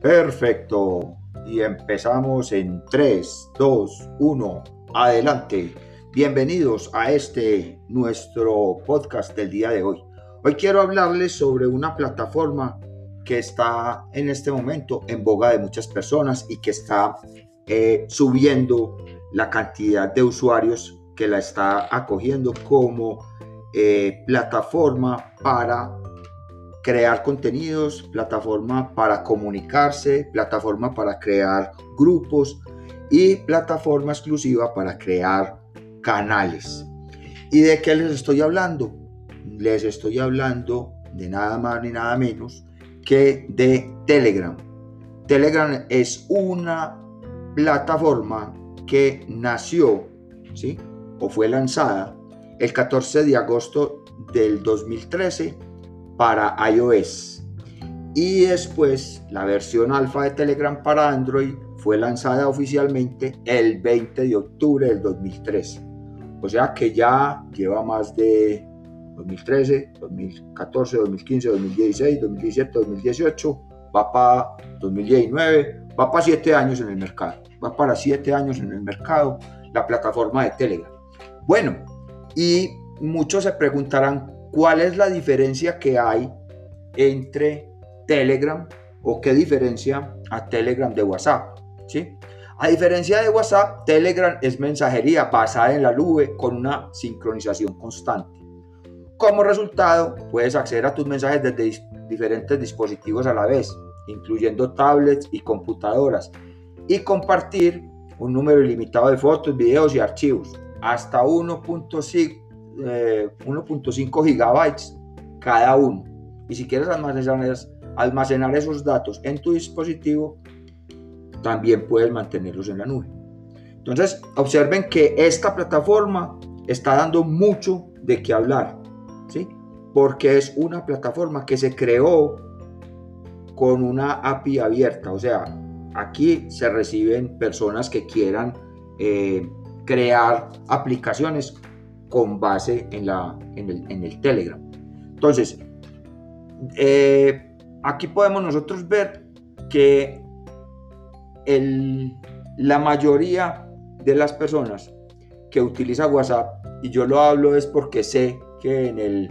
Perfecto. Y empezamos en 3, 2, 1. Adelante. Bienvenidos a este nuestro podcast del día de hoy. Hoy quiero hablarles sobre una plataforma que está en este momento en boga de muchas personas y que está eh, subiendo la cantidad de usuarios que la está acogiendo como eh, plataforma para crear contenidos, plataforma para comunicarse, plataforma para crear grupos y plataforma exclusiva para crear canales. ¿Y de qué les estoy hablando? Les estoy hablando de nada más ni nada menos que de Telegram. Telegram es una plataforma que nació, ¿sí? O fue lanzada el 14 de agosto del 2013 para iOS. Y después la versión alfa de Telegram para Android fue lanzada oficialmente el 20 de octubre del 2013. O sea que ya lleva más de 2013, 2014, 2015, 2016, 2017, 2018, va para 2019, va para 7 años en el mercado. Va para 7 años en el mercado la plataforma de Telegram. Bueno, y muchos se preguntarán cuál es la diferencia que hay entre Telegram o qué diferencia a Telegram de WhatsApp. ¿sí? A diferencia de WhatsApp, Telegram es mensajería basada en la nube con una sincronización constante. Como resultado, puedes acceder a tus mensajes desde diferentes dispositivos a la vez, incluyendo tablets y computadoras, y compartir un número ilimitado de fotos, videos y archivos, hasta 1.5 1.5 eh, gigabytes cada uno. Y si quieres almacenar, esos datos en tu dispositivo, también puedes mantenerlos en la nube. Entonces, observen que esta plataforma está dando mucho de qué hablar, ¿sí? Porque es una plataforma que se creó con una API abierta, o sea, aquí se reciben personas que quieran eh, crear aplicaciones con base en, la, en, el, Telegram. Entonces, eh, aquí podemos nosotros ver que el, la mayoría de las personas que utiliza WhatsApp, y yo lo hablo es porque sé que en el,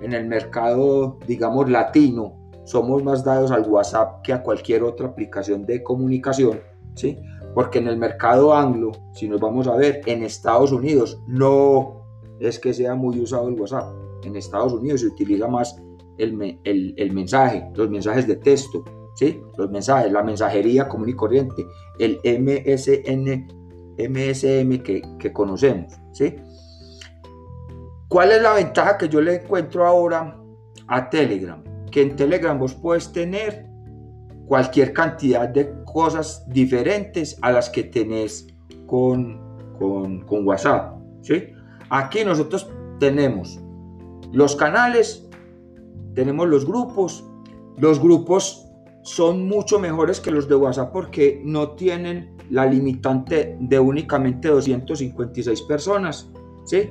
en el mercado, digamos, latino, somos más dados al WhatsApp que a cualquier otra aplicación de comunicación, ¿sí? Porque en el mercado anglo, si nos vamos a ver, en Estados Unidos no es que sea muy usado el WhatsApp. En Estados Unidos se utiliza más el, el, mensaje, los mensajes de texto, ¿sí? los mensajes, la mensajería común y corriente, el MSN, MSM que, que conocemos. ¿sí? ¿Cuál es la ventaja que yo le encuentro ahora a Telegram? Que en Telegram vos puedes tener cualquier cantidad de cosas diferentes a las que tenés con, con, con WhatsApp. ¿sí? Aquí nosotros tenemos los canales, tenemos los grupos. Los grupos son mucho mejores que los de WhatsApp porque no tienen la limitante de únicamente 256 personas. ¿sí?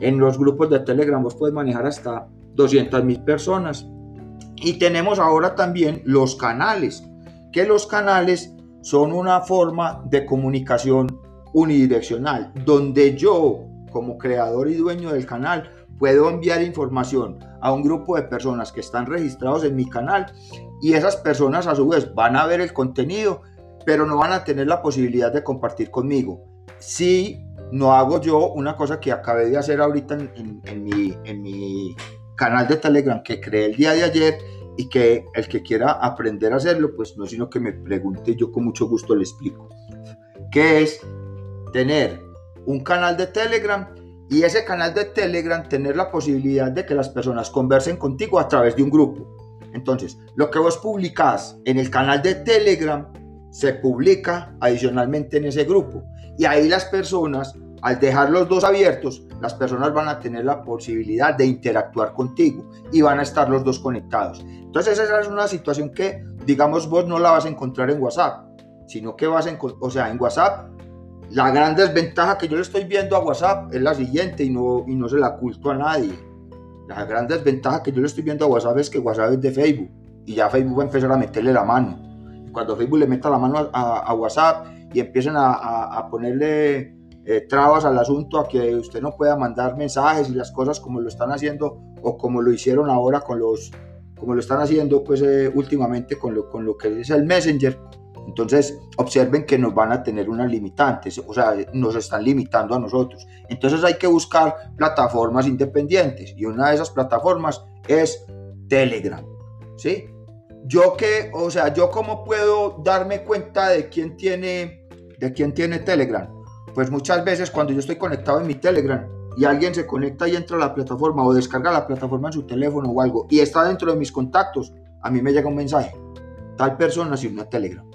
En los grupos de Telegram vos puedes manejar hasta 200 mil personas. Y tenemos ahora también los canales, que los canales son una forma de comunicación unidireccional, donde yo como creador y dueño del canal, puedo enviar información a un grupo de personas que están registrados en mi canal y esas personas a su vez van a ver el contenido, pero no van a tener la posibilidad de compartir conmigo. Si no hago yo una cosa que acabé de hacer ahorita en, mi, en mi canal de Telegram que creé el día de ayer y que el que quiera aprender a hacerlo, pues no sino que me pregunte, yo con mucho gusto le explico. Que es tener un canal de Telegram y ese canal de Telegram tener la posibilidad de que las personas conversen contigo a través de un grupo. Entonces, lo que vos publicás en el canal de Telegram se publica adicionalmente en ese grupo. Y ahí las personas, al dejar los dos abiertos, las personas van a tener la posibilidad de interactuar contigo y van a estar los dos conectados. Entonces, esa es una situación que, digamos, vos no la vas a encontrar en WhatsApp, sino que vas a, o sea, en WhatsApp la gran desventaja que yo le estoy viendo a WhatsApp es la siguiente y no, y no se la oculto a nadie. La gran desventaja que yo le estoy viendo a WhatsApp es que WhatsApp es de Facebook y ya Facebook va a empezar a meterle la mano. cuando Facebook le meta la mano a, WhatsApp y empiecen a, ponerle eh, trabas al asunto, a que usted no pueda mandar mensajes y las cosas como lo están haciendo o como lo hicieron ahora con los, como lo están haciendo pues eh, últimamente con lo, con lo que es el Messenger. Entonces, observen que nos van a tener unas limitantes, o sea, nos están limitando a nosotros. Entonces hay que buscar plataformas independientes y una de esas plataformas es Telegram, ¿sí? Yo que, o sea, yo cómo puedo darme cuenta de quién tiene, de quién tiene Telegram. Pues muchas veces cuando yo estoy conectado en mi Telegram y alguien se conecta y entra a la plataforma o descarga la plataforma en su teléfono o algo y está dentro de mis contactos, a mí me llega un mensaje. Tal persona sin una Telegram.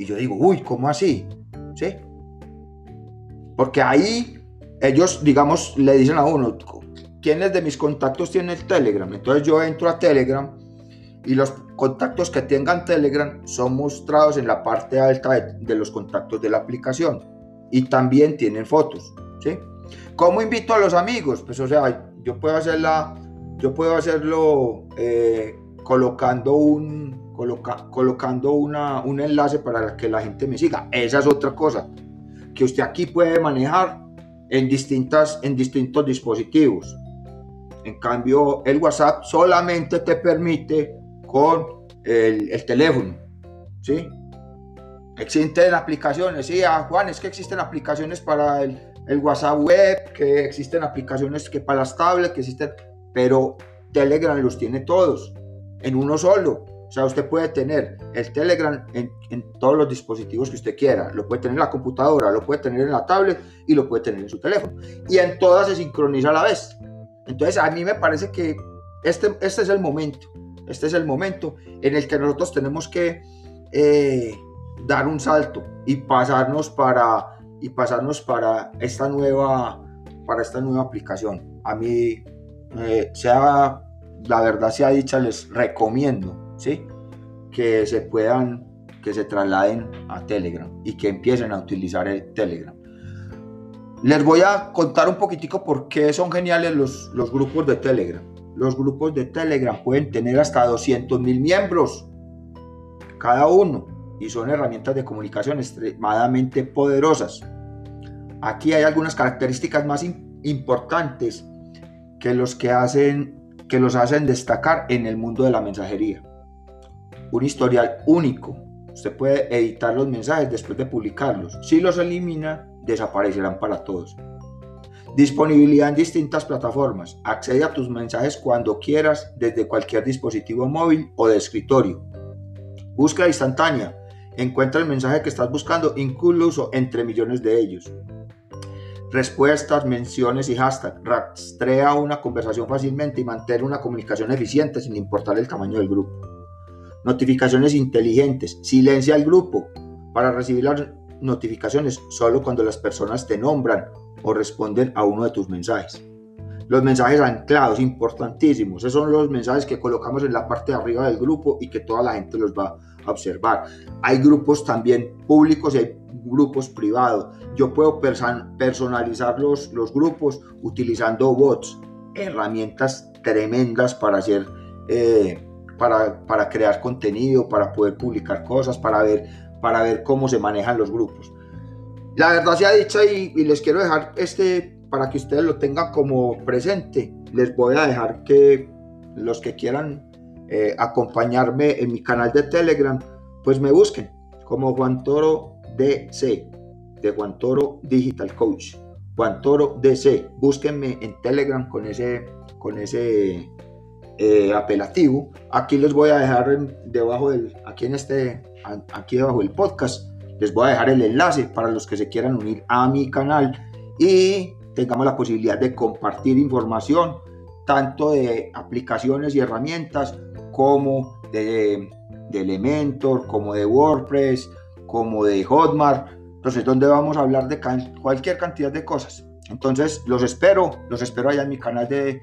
Y yo digo, uy, ¿cómo así? ¿Sí? Porque ahí ellos, digamos, le dicen a uno, ¿quiénes de mis contactos tienen el Telegram? Entonces yo entro a Telegram y los contactos que tengan Telegram son mostrados en la parte alta de, los contactos de la aplicación y también tienen fotos, ¿sí? ¿Cómo invito a los amigos? Pues o sea, yo puedo hacerla, yo puedo hacerlo eh, colocando un, colocando una, un enlace para que la gente me siga. Esa es otra cosa que usted aquí puede manejar en, distintas, en distintos dispositivos. En cambio, el WhatsApp solamente te permite con el, teléfono. ¿sí? Existen aplicaciones, sí, ah, Juan, es que existen aplicaciones para el, el, WhatsApp web, que existen aplicaciones que para las tablets, que existen, pero Telegram los tiene todos en uno solo. O sea, usted puede tener el Telegram en, todos los dispositivos que usted quiera. Lo puede tener en la computadora, lo puede tener en la tablet y lo puede tener en su teléfono. Y en todas se sincroniza a la vez. Entonces, a mí me parece que este, este es el momento este es el momento en el que nosotros tenemos que eh, dar un salto y pasarnos para y pasarnos para esta nueva para esta nueva aplicación. A mí eh, sea la verdad sea dicha les recomiendo, Que se puedan que se trasladen a Telegram y que empiecen a utilizar el Telegram. Les voy a contar un poquitico por qué son geniales los, los grupos de Telegram. Los grupos de Telegram pueden tener hasta 200 mil miembros cada uno y son herramientas de comunicación extremadamente poderosas. Aquí hay algunas características más importantes que los que hacen que los hacen destacar en el mundo de la mensajería. Un historial único. Usted puede editar los mensajes después de publicarlos. Si los elimina, desaparecerán para todos. Disponibilidad en distintas plataformas. Accede a tus mensajes cuando quieras desde cualquier dispositivo móvil o de escritorio. Búsqueda instantánea. Encuentra el mensaje que estás buscando incluso entre millones de ellos. Respuestas, menciones y hashtag. Rastrea una conversación fácilmente y mantén una comunicación eficiente sin importar el tamaño del grupo. Notificaciones inteligentes. Silencia el grupo para recibir las notificaciones solo cuando las personas te nombran o responden a uno de tus mensajes. Los mensajes anclados, importantísimos. Esos son los mensajes que colocamos en la parte de arriba del grupo y que toda la gente los va a observar. Hay grupos también públicos y hay grupos privados. Yo puedo personalizar los, los grupos utilizando bots, herramientas tremendas para hacer, eh, para, para, crear contenido, para poder publicar cosas, para ver, para ver cómo se manejan los grupos. La verdad se ha dicho y, les quiero dejar este para que ustedes lo tengan como presente. Les voy a dejar que los que quieran eh, acompañarme en mi canal de Telegram, pues me busquen como Juan Toro DC, de Juan Toro Digital Coach. Juan Toro DC, búsquenme en Telegram con ese, con ese eh, apelativo. Aquí les voy a dejar debajo del, aquí en este, aquí debajo del podcast les voy a dejar el enlace para los que se quieran unir a mi canal y tengamos la posibilidad de compartir información tanto de aplicaciones y herramientas como de, Elementor, como de WordPress, como de Hotmart. Entonces, donde vamos a hablar de cualquier cantidad de cosas. Entonces, los espero, los espero allá en mi canal de,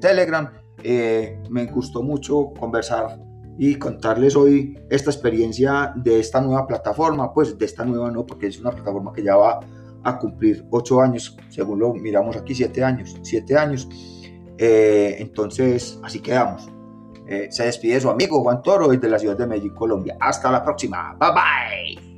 Telegram. Eh, me gustó mucho conversar y contarles hoy esta experiencia de esta nueva plataforma, pues de esta nueva no, porque es una plataforma que ya va a cumplir ocho años, según lo miramos aquí, siete años, siete años. Eh, entonces, así quedamos. Eh, se despide su amigo Juan Toro desde la ciudad de Medellín, Colombia. Hasta la próxima. Bye bye.